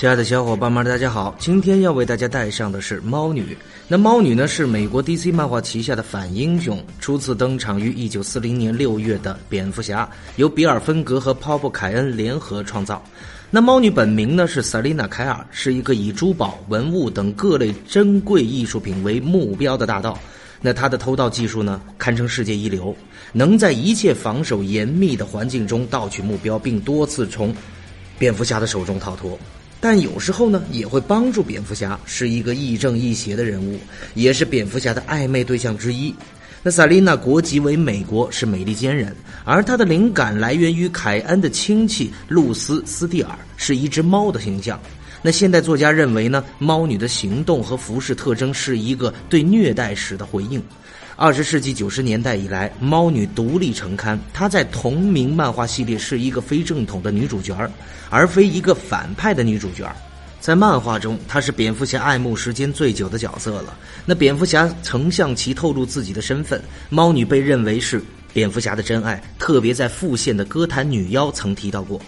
亲爱的小伙伴们，大家好！今天要为大家带上的是猫女。那猫女呢，是美国 DC 漫画旗下的反英雄，初次登场于1940年6月的蝙蝠侠，由比尔·芬格和鲍勃·凯恩联合创造。那猫女本名呢是萨琳娜·凯尔，是一个以珠宝、文物等各类珍贵艺术品为目标的大盗。那她的偷盗技术呢，堪称世界一流，能在一切防守严密的环境中盗取目标，并多次从蝙蝠侠的手中逃脱。但有时候呢，也会帮助蝙蝠侠，是一个亦正亦邪的人物，也是蝙蝠侠的暧昧对象之一。那萨琳娜国籍为美国，是美利坚人，而她的灵感来源于凯恩的亲戚露丝·斯蒂尔，是一只猫的形象。那现代作家认为呢，猫女的行动和服饰特征是一个对虐待史的回应。二十世纪九十年代以来，猫女独立成刊。她在同名漫画系列是一个非正统的女主角而非一个反派的女主角在漫画中，她是蝙蝠侠爱慕时间最久的角色了。那蝙蝠侠曾向其透露自己的身份，猫女被认为是蝙蝠侠的真爱，特别在复线的歌坛女妖曾提到过。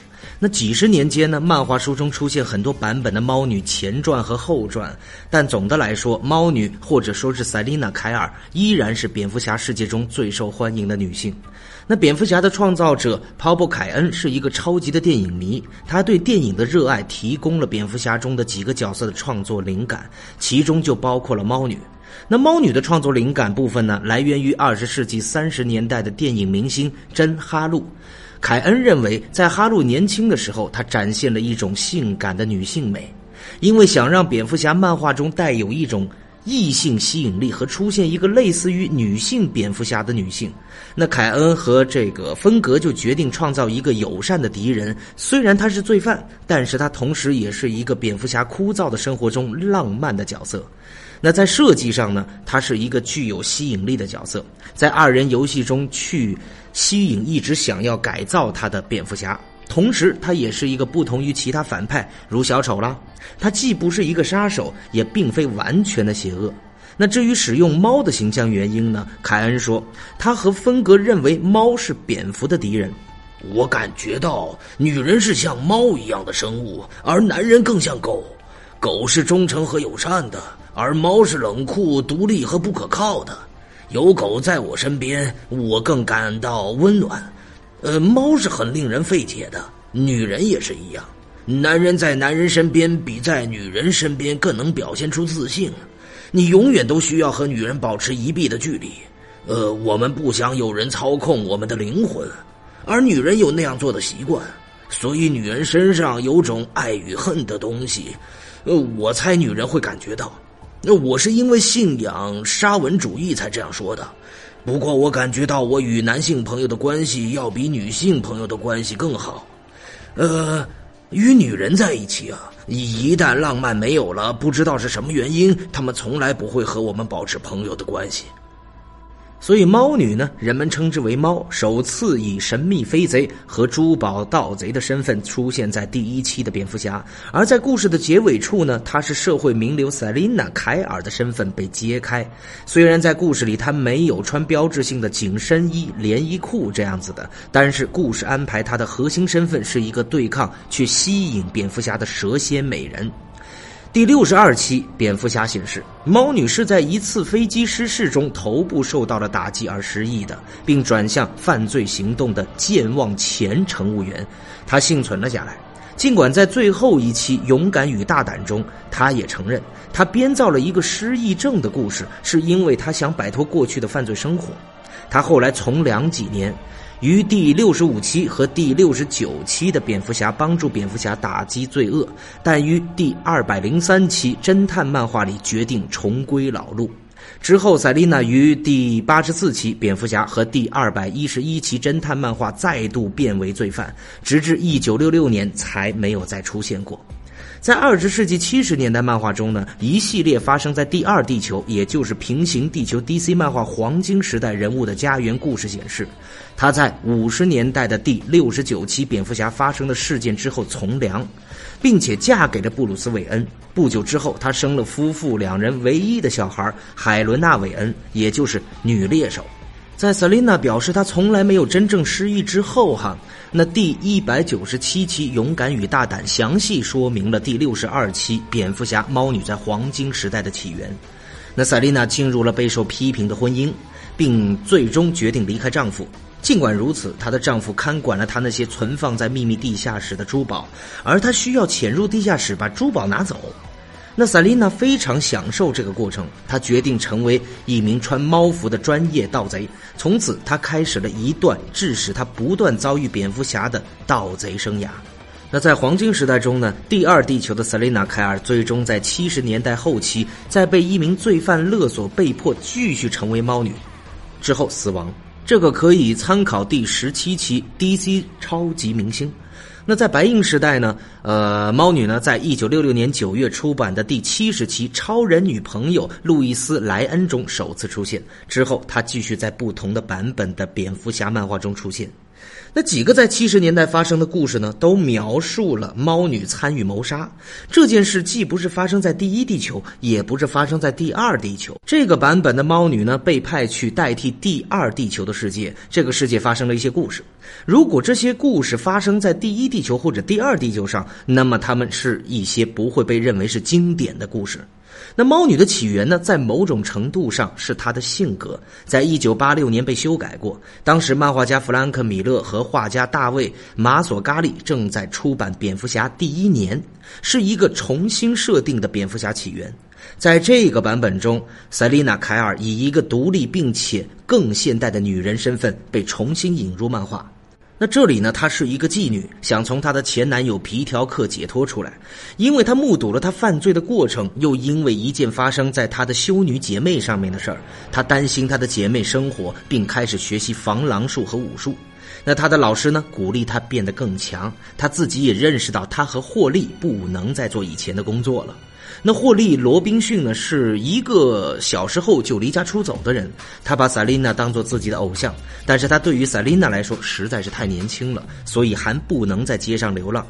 那几十年间呢，漫画书中出现很多版本的猫女前传和后传，但总的来说，猫女或者说是塞琳娜·凯尔依然是蝙蝠侠世界中最受欢迎的女性。那蝙蝠侠的创造者鲍勃·凯恩是一个超级的电影迷，他对电影的热爱提供了蝙蝠侠中的几个角色的创作灵感，其中就包括了猫女。那猫女的创作灵感部分呢，来源于二十世纪三十年代的电影明星珍·哈路。凯恩认为，在哈路年轻的时候，他展现了一种性感的女性美，因为想让蝙蝠侠漫画中带有一种异性吸引力和出现一个类似于女性蝙蝠侠的女性。那凯恩和这个芬格就决定创造一个友善的敌人，虽然他是罪犯，但是他同时也是一个蝙蝠侠枯燥的生活中浪漫的角色。那在设计上呢，他是一个具有吸引力的角色，在二人游戏中去。吸引一直想要改造他的蝙蝠侠，同时他也是一个不同于其他反派，如小丑啦。他既不是一个杀手，也并非完全的邪恶。那至于使用猫的形象原因呢？凯恩说，他和芬格认为猫是蝙蝠的敌人。我感觉到女人是像猫一样的生物，而男人更像狗。狗是忠诚和友善的，而猫是冷酷、独立和不可靠的。有狗在我身边，我更感到温暖。呃，猫是很令人费解的，女人也是一样。男人在男人身边比在女人身边更能表现出自信。你永远都需要和女人保持一臂的距离。呃，我们不想有人操控我们的灵魂，而女人有那样做的习惯，所以女人身上有种爱与恨的东西。呃，我猜女人会感觉到。那我是因为信仰沙文主义才这样说的，不过我感觉到我与男性朋友的关系要比女性朋友的关系更好。呃，与女人在一起啊，一旦浪漫没有了，不知道是什么原因，他们从来不会和我们保持朋友的关系。所以，猫女呢，人们称之为猫，首次以神秘飞贼和珠宝盗贼的身份出现在第一期的蝙蝠侠。而在故事的结尾处呢，她是社会名流赛琳娜·凯尔的身份被揭开。虽然在故事里她没有穿标志性的紧身衣、连衣裤这样子的，但是故事安排她的核心身份是一个对抗去吸引蝙蝠侠的蛇蝎美人。第六十二期蝙蝠侠显示，猫女是在一次飞机失事中头部受到了打击而失忆的，并转向犯罪行动的健忘前乘务员。她幸存了下来，尽管在最后一期《勇敢与大胆》中，她也承认她编造了一个失忆症的故事，是因为她想摆脱过去的犯罪生活。她后来从良几年。于第六十五期和第六十九期的蝙蝠侠帮助蝙蝠侠打击罪恶，但于第二百零三期侦探漫画里决定重归老路。之后，赛琳娜于第八十四期蝙蝠侠和第二百一十一期侦探漫画再度变为罪犯，直至一九六六年才没有再出现过。在二十世纪七十年代漫画中呢，一系列发生在第二地球，也就是平行地球 DC 漫画黄金时代人物的家园故事显示，他在五十年代的第六十九期蝙蝠侠发生的事件之后从良，并且嫁给了布鲁斯韦恩。不久之后，他生了夫妇两人唯一的小孩海伦娜韦恩，也就是女猎手。在 Selina 表示她从来没有真正失忆之后，哈，那第一百九十七期《勇敢与大胆》详细说明了第六十二期蝙蝠侠猫女在黄金时代的起源。那 Selina 进入了备受批评的婚姻，并最终决定离开丈夫。尽管如此，她的丈夫看管了她那些存放在秘密地下室的珠宝，而她需要潜入地下室把珠宝拿走。那萨琳娜非常享受这个过程，她决定成为一名穿猫服的专业盗贼。从此，她开始了一段致使她不断遭遇蝙蝠侠的盗贼生涯。那在黄金时代中呢？第二地球的萨琳娜·凯尔最终在七十年代后期，在被一名罪犯勒索，被迫继续成为猫女，之后死亡。这个可以参考第十七期 DC 超级明星。那在白银时代呢？呃，猫女呢，在一九六六年九月出版的第七十期《超人女朋友路易斯莱恩》中首次出现。之后，她继续在不同的版本的蝙蝠侠漫画中出现。那几个在七十年代发生的故事呢，都描述了猫女参与谋杀这件事，既不是发生在第一地球，也不是发生在第二地球。这个版本的猫女呢，被派去代替第二地球的世界，这个世界发生了一些故事。如果这些故事发生在第一地球或者第二地球上，那么它们是一些不会被认为是经典的故事。那猫女的起源呢，在某种程度上是她的性格。在一九八六年被修改过，当时漫画家弗兰克·米勒和画家大卫·马索嘎利正在出版《蝙蝠侠》第一年，是一个重新设定的蝙蝠侠起源。在这个版本中，塞琳娜·凯尔以一个独立并且更现代的女人身份被重新引入漫画。那这里呢？她是一个妓女，想从她的前男友皮条客解脱出来，因为她目睹了他犯罪的过程，又因为一件发生在她的修女姐妹上面的事儿，她担心她的姐妹生活，并开始学习防狼术和武术。那她的老师呢，鼓励她变得更强，她自己也认识到她和霍利不能再做以前的工作了。那霍利·罗宾逊呢，是一个小时候就离家出走的人。他把萨琳娜当做自己的偶像，但是他对于萨琳娜来说实在是太年轻了，所以还不能在街上流浪。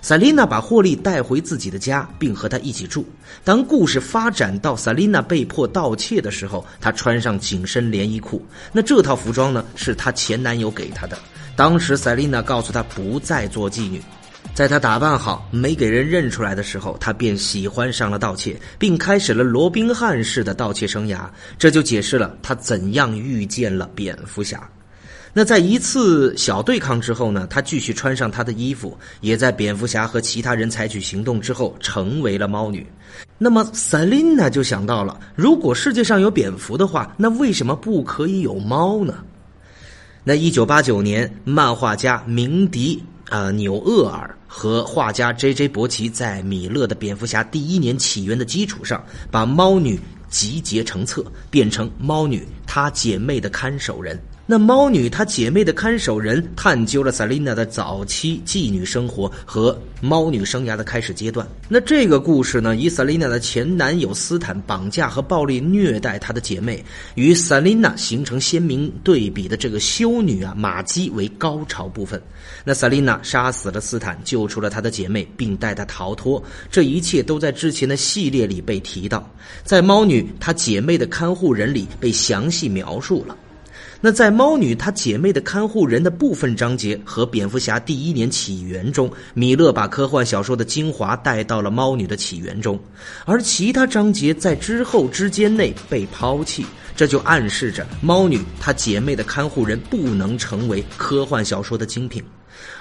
萨琳娜把霍利带回自己的家，并和他一起住。当故事发展到萨琳娜被迫盗窃的时候，她穿上紧身连衣裤。那这套服装呢，是她前男友给她的。当时萨琳娜告诉她不再做妓女。在他打扮好、没给人认出来的时候，他便喜欢上了盗窃，并开始了罗宾汉式的盗窃生涯。这就解释了他怎样遇见了蝙蝠侠。那在一次小对抗之后呢？他继续穿上他的衣服，也在蝙蝠侠和其他人采取行动之后成为了猫女。那么萨琳娜就想到了：如果世界上有蝙蝠的话，那为什么不可以有猫呢？那一九八九年，漫画家鸣笛。呃，纽厄尔和画家 J.J. 伯奇在米勒的蝙蝠侠第一年起源的基础上，把猫女集结成册，变成猫女她姐妹的看守人。那猫女她姐妹的看守人探究了萨琳娜的早期妓女生活和猫女生涯的开始阶段。那这个故事呢，以萨琳娜的前男友斯坦绑架和暴力虐待她的姐妹，与萨琳娜形成鲜明对比的这个修女啊玛姬为高潮部分。那萨琳娜杀死了斯坦，救出了她的姐妹，并带她逃脱。这一切都在之前的系列里被提到，在猫女她姐妹的看护人里被详细描述了。那在猫女她姐妹的看护人的部分章节和蝙蝠侠第一年起源中，米勒把科幻小说的精华带到了猫女的起源中，而其他章节在之后之间内被抛弃，这就暗示着猫女她姐妹的看护人不能成为科幻小说的精品。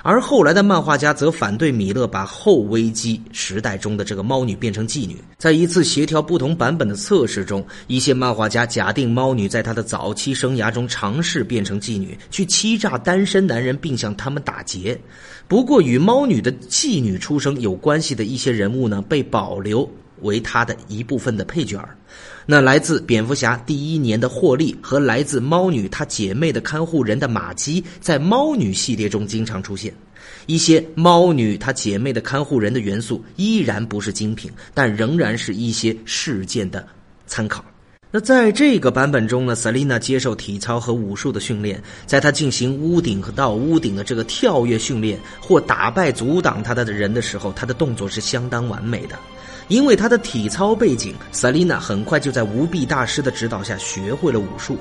而后来的漫画家则反对米勒把后危机时代中的这个猫女变成妓女。在一次协调不同版本的测试中，一些漫画家假定猫女在她的早期生涯中尝试变成妓女，去欺诈单身男人，并向他们打劫。不过，与猫女的妓女出生有关系的一些人物呢，被保留。为他的一部分的配角，那来自蝙蝠侠第一年的霍利和来自猫女她姐妹的看护人的玛姬，在猫女系列中经常出现。一些猫女她姐妹的看护人的元素依然不是精品，但仍然是一些事件的参考。那在这个版本中呢，s e l i n a 接受体操和武术的训练，在她进行屋顶和到屋顶的这个跳跃训练或打败阻挡她的人的时候，她的动作是相当完美的。因为她的体操背景，萨琳娜很快就在无臂大师的指导下学会了武术。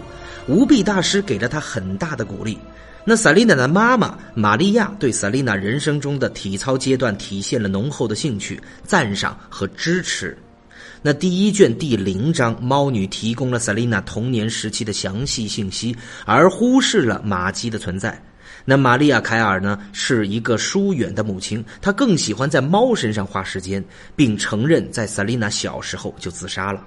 无臂大师给了她很大的鼓励。那萨琳娜的妈妈玛利亚对萨琳娜人生中的体操阶段体现了浓厚的兴趣、赞赏和支持。那第一卷第零章，猫女提供了萨琳娜童年时期的详细信息，而忽视了玛姬的存在。那玛利亚·凯尔呢，是一个疏远的母亲，她更喜欢在猫身上花时间，并承认在瑟琳娜小时候就自杀了。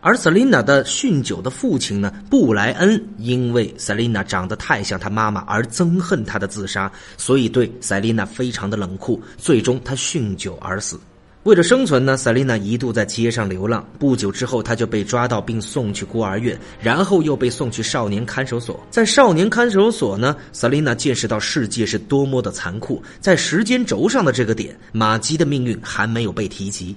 而瑟琳娜的酗酒的父亲呢，布莱恩，因为瑟琳娜长得太像她妈妈而憎恨她的自杀，所以对瑟琳娜非常的冷酷，最终他酗酒而死。为了生存呢，萨琳娜一度在街上流浪。不久之后，她就被抓到并送去孤儿院，然后又被送去少年看守所。在少年看守所呢，萨琳娜见识到世界是多么的残酷。在时间轴上的这个点，玛姬的命运还没有被提及。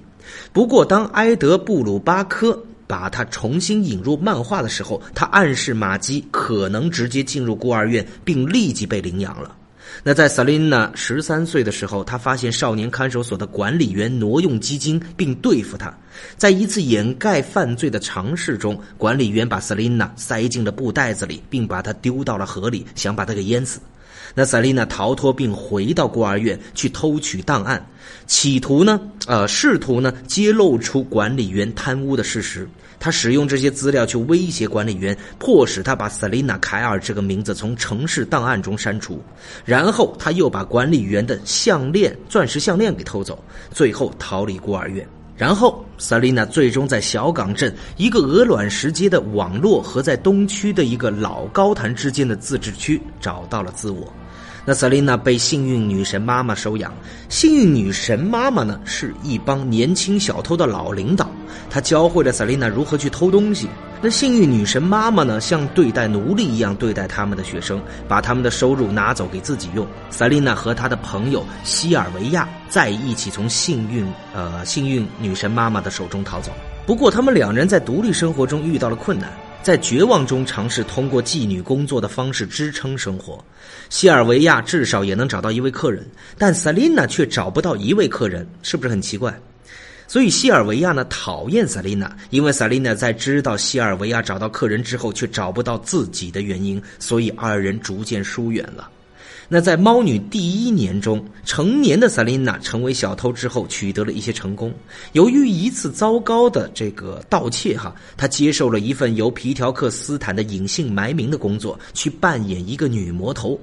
不过，当埃德布鲁巴科把他重新引入漫画的时候，他暗示玛姬可能直接进入孤儿院，并立即被领养了。那在萨琳娜十三岁的时候，她发现少年看守所的管理员挪用基金并对付她。在一次掩盖犯罪的尝试中，管理员把萨琳娜塞进了布袋子里，并把她丢到了河里，想把她给淹死。那萨琳娜逃脱并回到孤儿院去偷取档案，企图呢，呃，试图呢揭露出管理员贪污的事实。他使用这些资料去威胁管理员，迫使他把 Selina 凯尔这个名字从城市档案中删除。然后他又把管理员的项链、钻石项链给偷走，最后逃离孤儿院。然后 Selina 最终在小港镇一个鹅卵石街的网络和在东区的一个老高潭之间的自治区找到了自我。那瑟琳娜被幸运女神妈妈收养。幸运女神妈妈呢，是一帮年轻小偷的老领导，她教会了瑟琳娜如何去偷东西。那幸运女神妈妈呢，像对待奴隶一样对待他们的学生，把他们的收入拿走给自己用。瑟琳娜和她的朋友西尔维亚在一起从幸运呃幸运女神妈妈的手中逃走。不过，他们两人在独立生活中遇到了困难。在绝望中尝试通过妓女工作的方式支撑生活，西尔维亚至少也能找到一位客人，但萨琳娜却找不到一位客人，是不是很奇怪？所以西尔维亚呢讨厌萨琳娜，因为萨琳娜在知道西尔维亚找到客人之后却找不到自己的原因，所以二人逐渐疏远了。那在猫女第一年中，成年的萨琳娜成为小偷之后，取得了一些成功。由于一次糟糕的这个盗窃，哈，她接受了一份由皮条克斯坦的隐姓埋名的工作，去扮演一个女魔头。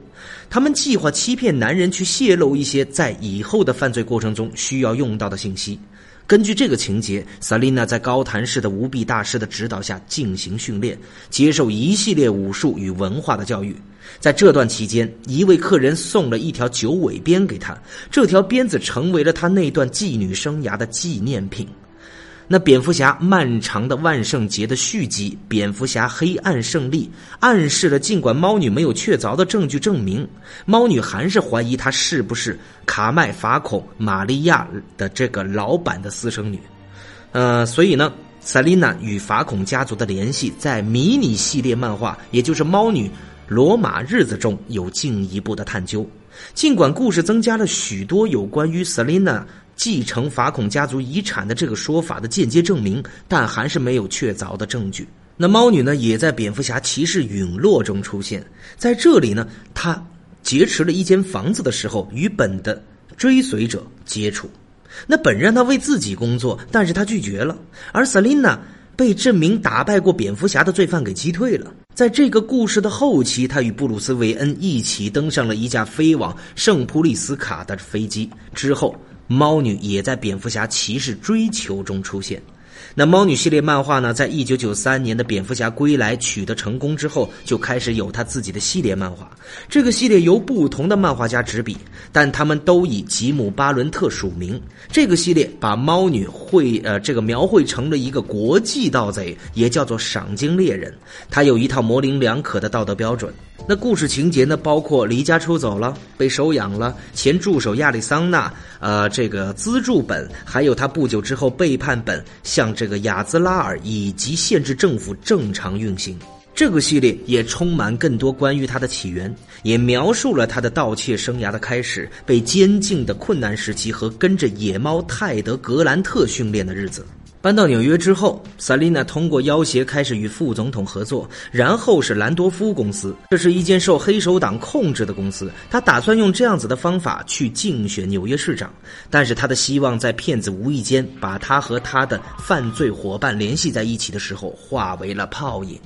他们计划欺骗男人，去泄露一些在以后的犯罪过程中需要用到的信息。根据这个情节，萨琳娜在高谭市的无臂大师的指导下进行训练，接受一系列武术与文化的教育。在这段期间，一位客人送了一条九尾鞭给她，这条鞭子成为了她那段妓女生涯的纪念品。那蝙蝠侠漫长的万圣节的续集《蝙蝠侠黑暗胜利》暗示了，尽管猫女没有确凿的证据证明，猫女还是怀疑她是不是卡麦法孔玛利亚的这个老板的私生女。呃，所以呢，萨琳娜与法孔家族的联系在迷你系列漫画，也就是猫女。罗马日子中有进一步的探究，尽管故事增加了许多有关于 Selina 继承法孔家族遗产的这个说法的间接证明，但还是没有确凿的证据。那猫女呢，也在蝙蝠侠骑士陨落中出现，在这里呢，她劫持了一间房子的时候，与本的追随者接触。那本让他为自己工作，但是他拒绝了，而 Selina。被这名打败过蝙蝠侠的罪犯给击退了。在这个故事的后期，他与布鲁斯·韦恩一起登上了一架飞往圣普利斯卡的飞机。之后，猫女也在蝙蝠侠骑士追求中出现。那猫女系列漫画呢，在一九九三年的蝙蝠侠归来取得成功之后，就开始有他自己的系列漫画。这个系列由不同的漫画家执笔，但他们都以吉姆·巴伦特署名。这个系列把猫女绘呃这个描绘成了一个国际盗贼，也叫做赏金猎人。他有一套模棱两可的道德标准。那故事情节呢，包括离家出走了、被收养了、前助手亚利桑那，呃，这个资助本，还有他不久之后背叛本，向这个亚兹拉尔以及限制政府正常运行。这个系列也充满更多关于他的起源，也描述了他的盗窃生涯的开始、被监禁的困难时期和跟着野猫泰德·格兰特训练的日子。搬到纽约之后，萨琳娜通过要挟开始与副总统合作，然后是兰多夫公司，这是一间受黑手党控制的公司。他打算用这样子的方法去竞选纽约市长，但是他的希望在骗子无意间把他和他的犯罪伙伴联系在一起的时候化为了泡影。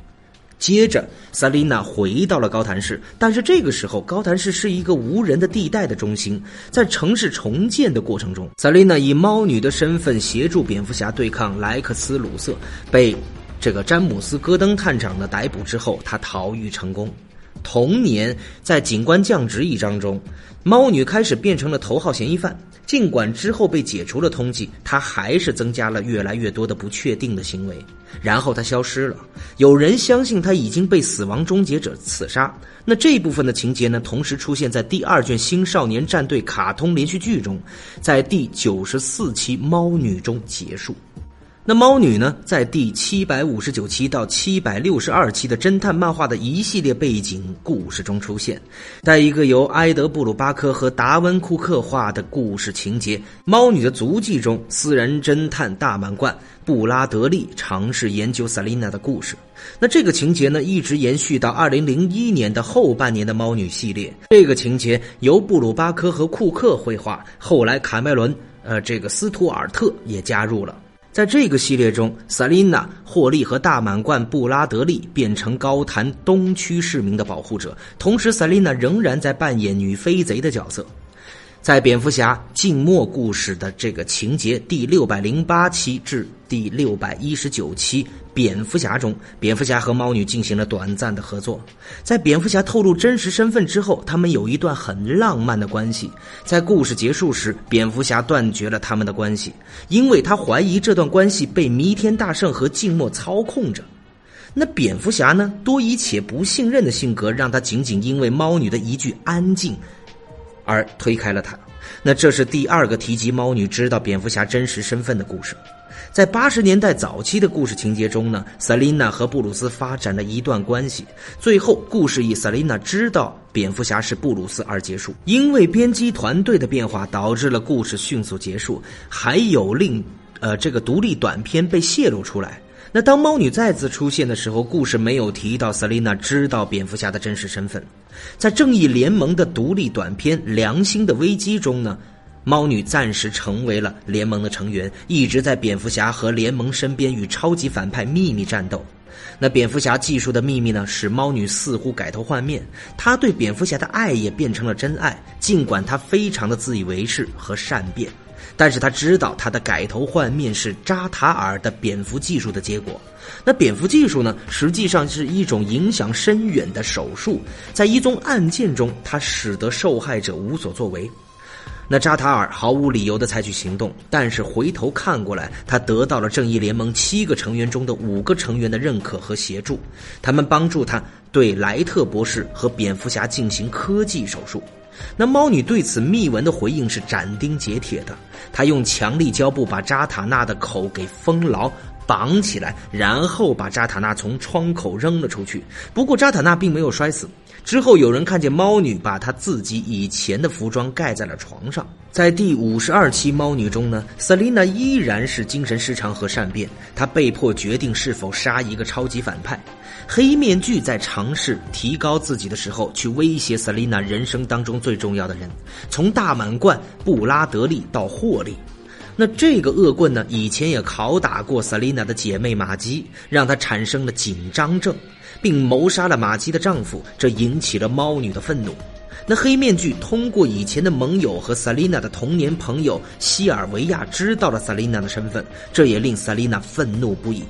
接着，萨琳娜回到了高谭市，但是这个时候，高谭市是一个无人的地带的中心。在城市重建的过程中，萨琳娜以猫女的身份协助蝙蝠侠对抗莱克斯·鲁瑟，被这个詹姆斯·戈登探长的逮捕之后，他逃狱成功。同年，在警官降职一章中，猫女开始变成了头号嫌疑犯。尽管之后被解除了通缉，他还是增加了越来越多的不确定的行为。然后他消失了，有人相信他已经被死亡终结者刺杀。那这部分的情节呢，同时出现在第二卷《新少年战队》卡通连续剧中，在第九十四期《猫女》中结束。那猫女呢，在第七百五十九期到七百六十二期的侦探漫画的一系列背景故事中出现，在一个由埃德·布鲁巴克和达文·库克画的故事情节《猫女的足迹》中，私人侦探大满贯布拉德利尝试研究萨琳娜的故事。那这个情节呢，一直延续到二零零一年的后半年的猫女系列。这个情节由布鲁巴克和库克绘画，后来卡麦伦，呃，这个斯图尔特也加入了。在这个系列中，萨琳娜、霍利和大满贯布拉德利变成高谭东区市民的保护者，同时萨琳娜仍然在扮演女飞贼的角色。在蝙蝠侠静默故事的这个情节第六百零八期至第六百一十九期，蝙蝠侠中，蝙蝠侠和猫女进行了短暂的合作。在蝙蝠侠透露真实身份之后，他们有一段很浪漫的关系。在故事结束时，蝙蝠侠断绝了他们的关系，因为他怀疑这段关系被弥天大圣和静默操控着。那蝙蝠侠呢？多疑且不信任的性格，让他仅仅因为猫女的一句安静。而推开了他，那这是第二个提及猫女知道蝙蝠侠真实身份的故事。在八十年代早期的故事情节中呢，萨琳娜和布鲁斯发展了一段关系，最后故事以萨琳娜知道蝙蝠侠是布鲁斯而结束。因为编辑团队的变化，导致了故事迅速结束，还有令呃这个独立短片被泄露出来。那当猫女再次出现的时候，故事没有提到瑟琳娜知道蝙蝠侠的真实身份。在正义联盟的独立短片《良心的危机》中呢，猫女暂时成为了联盟的成员，一直在蝙蝠侠和联盟身边与超级反派秘密战斗。那蝙蝠侠技术的秘密呢，使猫女似乎改头换面，她对蝙蝠侠的爱也变成了真爱，尽管她非常的自以为是和善变。但是他知道他的改头换面是扎塔尔的蝙蝠技术的结果。那蝙蝠技术呢，实际上是一种影响深远的手术。在一宗案件中，它使得受害者无所作为。那扎塔尔毫无理由的采取行动，但是回头看过来，他得到了正义联盟七个成员中的五个成员的认可和协助。他们帮助他对莱特博士和蝙蝠侠进行科技手术。那猫女对此密文的回应是斩钉截铁的，她用强力胶布把扎塔纳的口给封牢，绑起来，然后把扎塔纳从窗口扔了出去。不过扎塔纳并没有摔死。之后有人看见猫女把她自己以前的服装盖在了床上。在第五十二期猫女中呢，瑟琳娜依然是精神失常和善变，她被迫决定是否杀一个超级反派。黑面具在尝试提高自己的时候，去威胁瑟琳娜人生当中最重要的人，从大满贯布拉德利到霍利。那这个恶棍呢，以前也拷打过瑟琳娜的姐妹玛姬，让她产生了紧张症。并谋杀了玛姬的丈夫，这引起了猫女的愤怒。那黑面具通过以前的盟友和萨琳娜的童年朋友西尔维亚知道了萨琳娜的身份，这也令萨琳娜愤怒不已。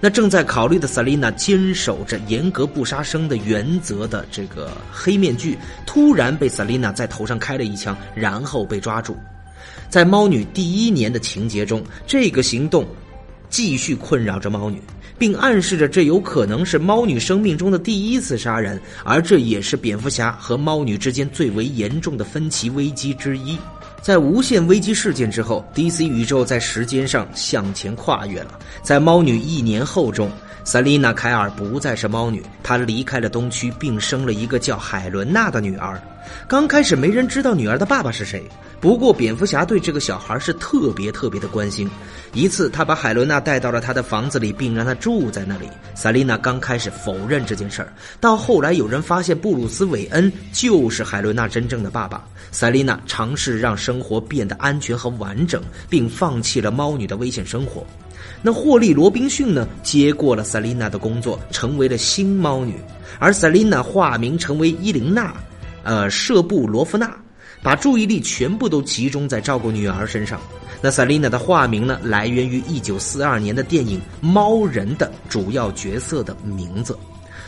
那正在考虑的萨琳娜坚守着严格不杀生的原则的这个黑面具，突然被萨琳娜在头上开了一枪，然后被抓住。在猫女第一年的情节中，这个行动继续困扰着猫女。并暗示着这有可能是猫女生命中的第一次杀人，而这也是蝙蝠侠和猫女之间最为严重的分歧危机之一。在无限危机事件之后，DC 宇宙在时间上向前跨越了。在猫女一年后中，萨丽娜·凯尔不再是猫女，她离开了东区，并生了一个叫海伦娜的女儿。刚开始没人知道女儿的爸爸是谁，不过蝙蝠侠对这个小孩是特别特别的关心。一次，他把海伦娜带到了他的房子里，并让她住在那里。萨丽娜刚开始否认这件事儿，到后来有人发现布鲁斯·韦恩就是海伦娜真正的爸爸。萨丽娜尝试让生活变得安全和完整，并放弃了猫女的危险生活。那霍利·罗宾逊呢？接过了赛琳娜的工作，成为了新猫女，而赛琳娜化名成为伊琳娜，呃，舍布罗夫娜，把注意力全部都集中在照顾女儿身上。那赛琳娜的化名呢，来源于一九四二年的电影《猫人》的主要角色的名字。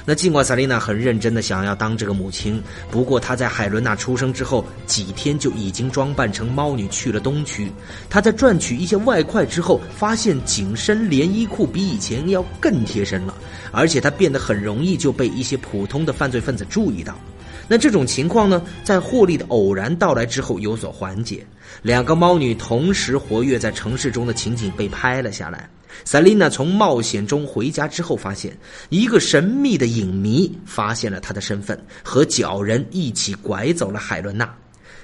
那尽管萨丽娜很认真的想要当这个母亲，不过她在海伦娜出生之后几天就已经装扮成猫女去了东区。她在赚取一些外快之后，发现紧身连衣裤比以前要更贴身了，而且她变得很容易就被一些普通的犯罪分子注意到。那这种情况呢，在霍利的偶然到来之后有所缓解。两个猫女同时活跃在城市中的情景被拍了下来。萨琳娜从冒险中回家之后，发现一个神秘的影迷发现了她的身份，和角人一起拐走了海伦娜。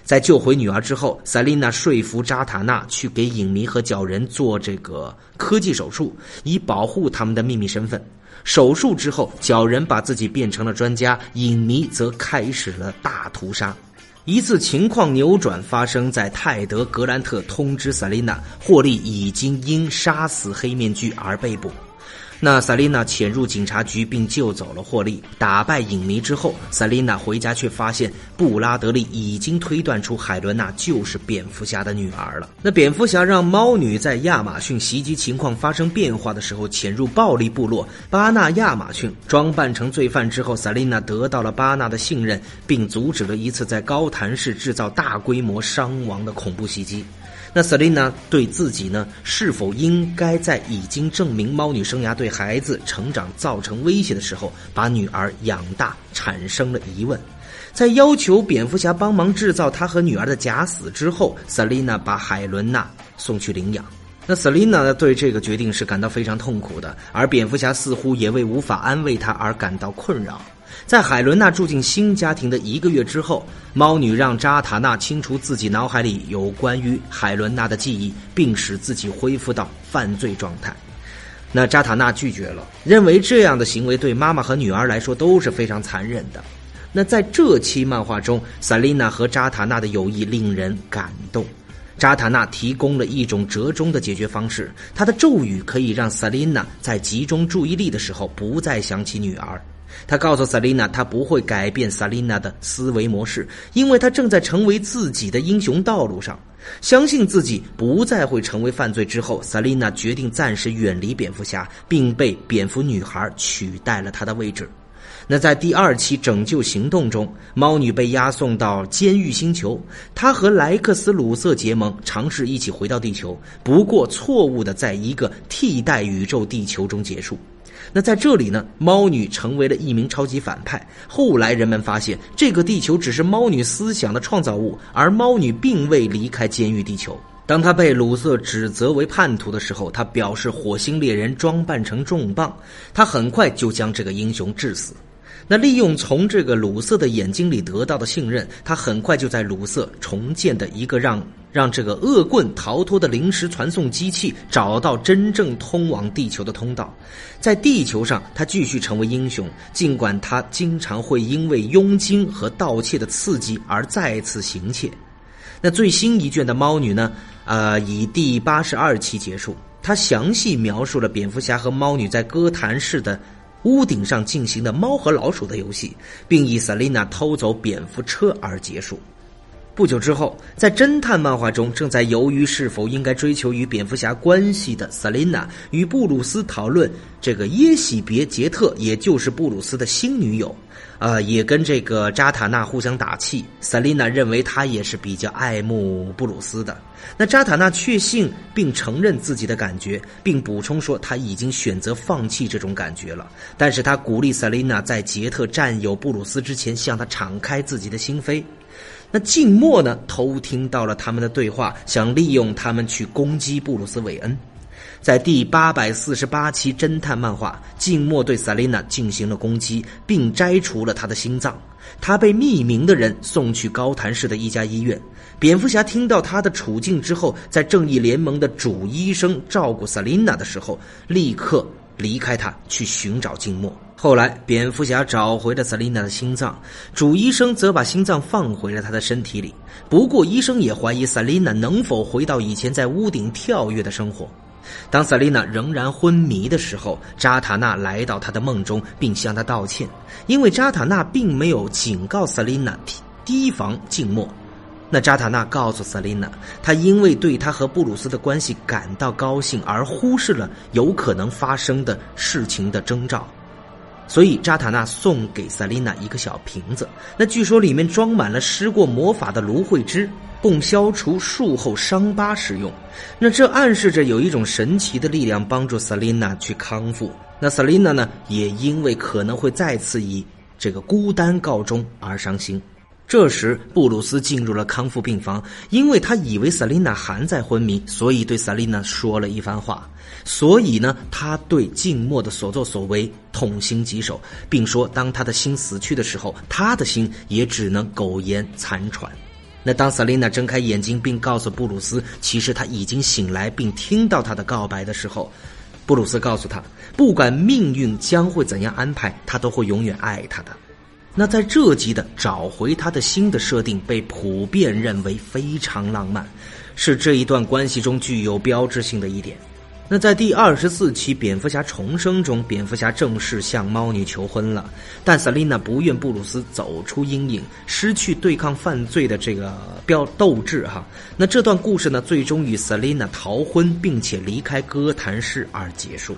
在救回女儿之后，萨琳娜说服扎塔纳去给影迷和角人做这个科技手术，以保护他们的秘密身份。手术之后，角人把自己变成了专家，影迷则开始了大屠杀。一次情况扭转发生在泰德·格兰特通知塞琳娜，霍利已经因杀死黑面具而被捕。那萨琳娜潜入警察局并救走了霍利，打败影迷之后，萨琳娜回家却发现布拉德利已经推断出海伦娜就是蝙蝠侠的女儿了。那蝙蝠侠让猫女在亚马逊袭击情况发生变化的时候潜入暴力部落巴纳亚马逊，装扮成罪犯之后，萨琳娜得到了巴纳的信任，并阻止了一次在高谭市制造大规模伤亡的恐怖袭击。那 Selina 对自己呢，是否应该在已经证明猫女生涯对孩子成长造成威胁的时候，把女儿养大，产生了疑问。在要求蝙蝠侠帮忙制造他和女儿的假死之后，Selina 把海伦娜送去领养。那 Selina 呢，对这个决定是感到非常痛苦的，而蝙蝠侠似乎也为无法安慰她而感到困扰。在海伦娜住进新家庭的一个月之后，猫女让扎塔纳清除自己脑海里有关于海伦娜的记忆，并使自己恢复到犯罪状态。那扎塔纳拒绝了，认为这样的行为对妈妈和女儿来说都是非常残忍的。那在这期漫画中，萨琳娜和扎塔纳的友谊令人感动。扎塔纳提供了一种折中的解决方式，他的咒语可以让萨琳娜在集中注意力的时候不再想起女儿。他告诉萨琳娜，他不会改变萨琳娜的思维模式，因为他正在成为自己的英雄道路上。相信自己不再会成为犯罪之后，萨琳娜决定暂时远离蝙蝠侠，并被蝙蝠女孩取代了他的位置。那在第二期拯救行动中，猫女被押送到监狱星球，她和莱克斯·鲁瑟结盟，尝试一起回到地球，不过错误的在一个替代宇宙地球中结束。那在这里呢，猫女成为了一名超级反派。后来人们发现，这个地球只是猫女思想的创造物，而猫女并未离开监狱地球。当她被鲁瑟指责为叛徒的时候，她表示火星猎人装扮成重磅，他很快就将这个英雄致死。那利用从这个鲁瑟的眼睛里得到的信任，他很快就在鲁瑟重建的一个让让这个恶棍逃脱的临时传送机器找到真正通往地球的通道。在地球上，他继续成为英雄，尽管他经常会因为佣金和盗窃的刺激而再次行窃。那最新一卷的猫女呢？呃，以第八十二期结束，它详细描述了蝙蝠侠和猫女在哥谭市的。屋顶上进行的猫和老鼠的游戏，并以赛琳娜偷走蝙蝠车而结束。不久之后，在侦探漫画中，正在犹豫是否应该追求与蝙蝠侠关系的萨琳娜，与布鲁斯讨论这个耶喜别杰特，也就是布鲁斯的新女友。啊，也跟这个扎塔纳互相打气。萨琳娜认为他也是比较爱慕布鲁斯的。那扎塔纳确信并承认自己的感觉，并补充说他已经选择放弃这种感觉了。但是他鼓励萨琳娜在杰特占有布鲁斯之前向他敞开自己的心扉。那静默呢？偷听到了他们的对话，想利用他们去攻击布鲁斯韦恩。在第八百四十八期侦探漫画，静默对萨琳娜进行了攻击，并摘除了她的心脏。她被匿名的人送去高谭市的一家医院。蝙蝠侠听到她的处境之后，在正义联盟的主医生照顾萨琳娜的时候，立刻离开她去寻找静默。后来，蝙蝠侠找回了萨琳娜的心脏，主医生则把心脏放回了她的身体里。不过，医生也怀疑萨琳娜能否回到以前在屋顶跳跃的生活。当萨琳娜仍然昏迷的时候，扎塔纳来到她的梦中，并向她道歉，因为扎塔纳并没有警告萨琳娜提提防静默。那扎塔纳告诉萨琳娜，他因为对他和布鲁斯的关系感到高兴，而忽视了有可能发生的事情的征兆。所以扎塔纳送给萨琳娜一个小瓶子，那据说里面装满了施过魔法的芦荟汁。供消除术后伤疤使用，那这暗示着有一种神奇的力量帮助萨琳娜去康复。那萨琳娜呢，也因为可能会再次以这个孤单告终而伤心。这时，布鲁斯进入了康复病房，因为他以为萨琳娜还在昏迷，所以对萨琳娜说了一番话。所以呢，他对静默的所作所为痛心疾首，并说，当他的心死去的时候，他的心也只能苟延残喘。那当萨琳娜睁开眼睛，并告诉布鲁斯，其实他已经醒来，并听到他的告白的时候，布鲁斯告诉他，不管命运将会怎样安排，他都会永远爱他的。那在这集的找回他的心的设定被普遍认为非常浪漫，是这一段关系中具有标志性的一点。那在第二十四期《蝙蝠侠重生》中，蝙蝠侠正式向猫女求婚了，但萨琳娜不愿布鲁斯走出阴影，失去对抗犯罪的这个标斗志哈。那这段故事呢，最终与萨琳娜逃婚并且离开哥谭市而结束。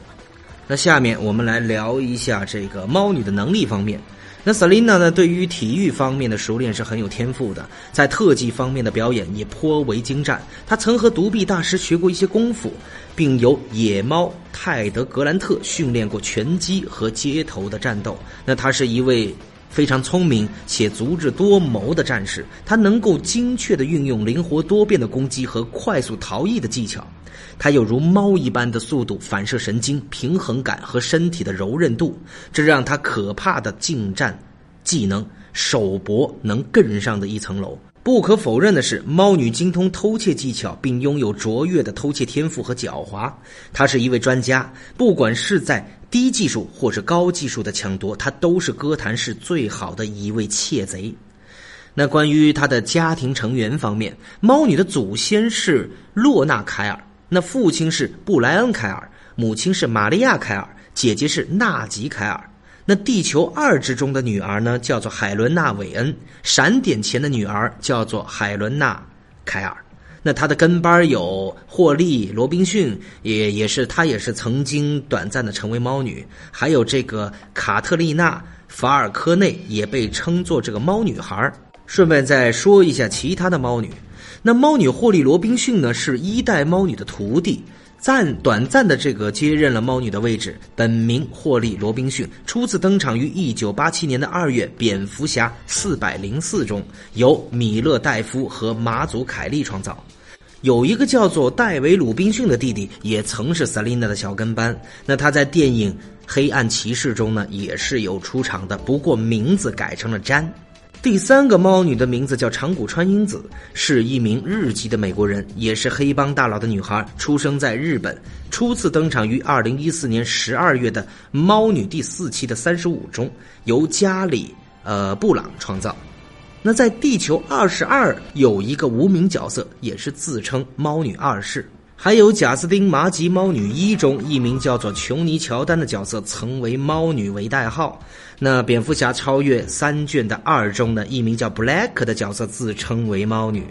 那下面我们来聊一下这个猫女的能力方面。那萨琳娜呢，对于体育方面的熟练是很有天赋的，在特技方面的表演也颇为精湛。她曾和独臂大师学过一些功夫，并由野猫泰德格兰特训练过拳击和街头的战斗。那她是一位非常聪明且足智多谋的战士，他能够精确地运用灵活多变的攻击和快速逃逸的技巧。它有如猫一般的速度、反射神经、平衡感和身体的柔韧度，这让它可怕的近战技能手搏能更上的一层楼。不可否认的是，猫女精通偷窃技巧，并拥有卓越的偷窃天赋和狡猾。她是一位专家，不管是在低技术或是高技术的抢夺，她都是哥谭市最好的一位窃贼。那关于她的家庭成员方面，猫女的祖先是洛纳凯尔。那父亲是布莱恩·凯尔，母亲是玛利亚·凯尔，姐姐是纳吉·凯尔。那地球二之中的女儿呢，叫做海伦娜·韦恩；闪点前的女儿叫做海伦娜·凯尔。那她的跟班有霍利·罗宾逊，也也是她也是曾经短暂的成为猫女，还有这个卡特丽娜·法尔科内，也被称作这个猫女孩。顺便再说一下其他的猫女。那猫女霍利·罗宾逊呢，是一代猫女的徒弟，暂短暂的这个接任了猫女的位置。本名霍利·罗宾逊，初次登场于一九八七年的二月《蝙蝠侠四百零四》中，由米勒·戴夫和马祖·凯利创造。有一个叫做戴维·鲁宾逊的弟弟，也曾是萨琳娜的小跟班。那他在电影《黑暗骑士》中呢，也是有出场的，不过名字改成了詹。第三个猫女的名字叫长谷川英子，是一名日籍的美国人，也是黑帮大佬的女孩，出生在日本，初次登场于二零一四年十二月的《猫女》第四期的三十五中，由加里呃布朗创造。那在地球二十二有一个无名角色，也是自称猫女二世。还有贾斯汀·麻吉猫女一中一名叫做琼尼·乔丹的角色，曾为猫女为代号。那蝙蝠侠超越三卷的二中呢，一名叫 Black 的角色自称为猫女。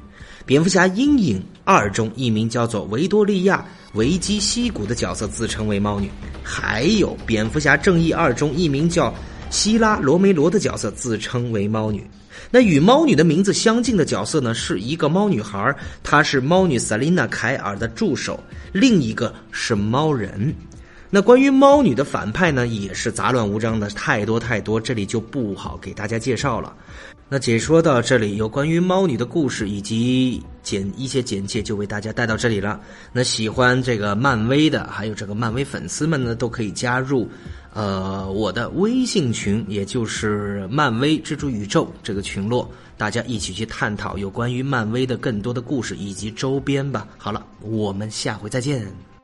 蝙蝠侠阴影二中一名叫做维多利亚·维基西古的角色自称为猫女。还有蝙蝠侠正义二中一名叫希拉·罗梅罗的角色自称为猫女。那与猫女的名字相近的角色呢，是一个猫女孩，她是猫女萨琳娜·凯尔的助手，另一个是猫人。那关于猫女的反派呢，也是杂乱无章的，太多太多，这里就不好给大家介绍了。那解说到这里，有关于猫女的故事以及简一些简介，就为大家带到这里了。那喜欢这个漫威的，还有这个漫威粉丝们呢，都可以加入，呃，我的微信群，也就是漫威蜘蛛宇宙这个群落，大家一起去探讨有关于漫威的更多的故事以及周边吧。好了，我们下回再见。